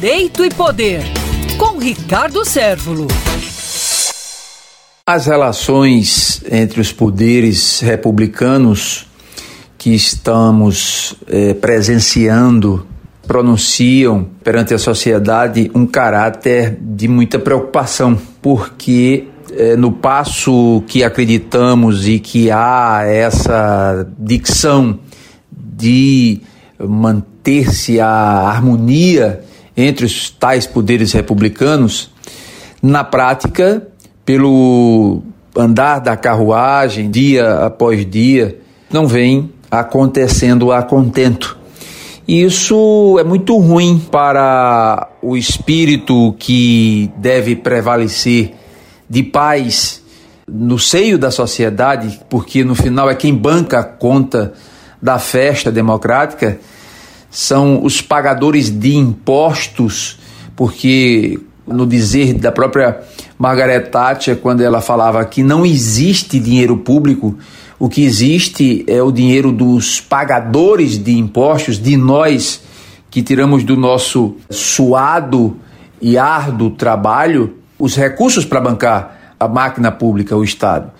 Direito e Poder, com Ricardo Sérvulo. As relações entre os poderes republicanos que estamos eh, presenciando pronunciam perante a sociedade um caráter de muita preocupação, porque eh, no passo que acreditamos e que há essa dicção de manter-se a harmonia entre os tais poderes republicanos, na prática, pelo andar da carruagem, dia após dia, não vem acontecendo a contento. E isso é muito ruim para o espírito que deve prevalecer de paz no seio da sociedade, porque no final é quem banca a conta da festa democrática, são os pagadores de impostos, porque no dizer da própria Margaret Thatcher, quando ela falava que não existe dinheiro público, o que existe é o dinheiro dos pagadores de impostos, de nós que tiramos do nosso suado e árduo trabalho os recursos para bancar a máquina pública, o Estado.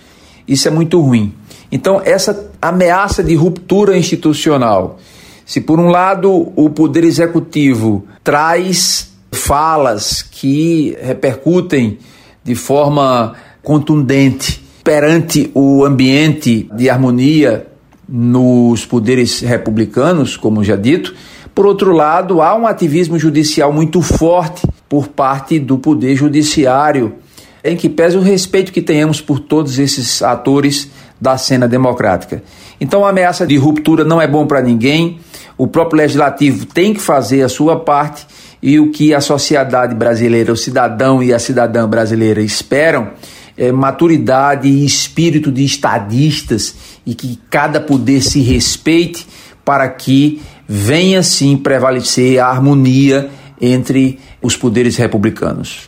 Isso é muito ruim. Então, essa ameaça de ruptura institucional, se por um lado o Poder Executivo traz falas que repercutem de forma contundente perante o ambiente de harmonia nos poderes republicanos, como já dito. Por outro lado, há um ativismo judicial muito forte por parte do Poder Judiciário, em que pesa o respeito que tenhamos por todos esses atores da cena democrática. Então, a ameaça de ruptura não é bom para ninguém. O próprio legislativo tem que fazer a sua parte e o que a sociedade brasileira, o cidadão e a cidadã brasileira esperam é, maturidade e espírito de estadistas e que cada poder se respeite para que venha sim prevalecer a harmonia entre os poderes republicanos.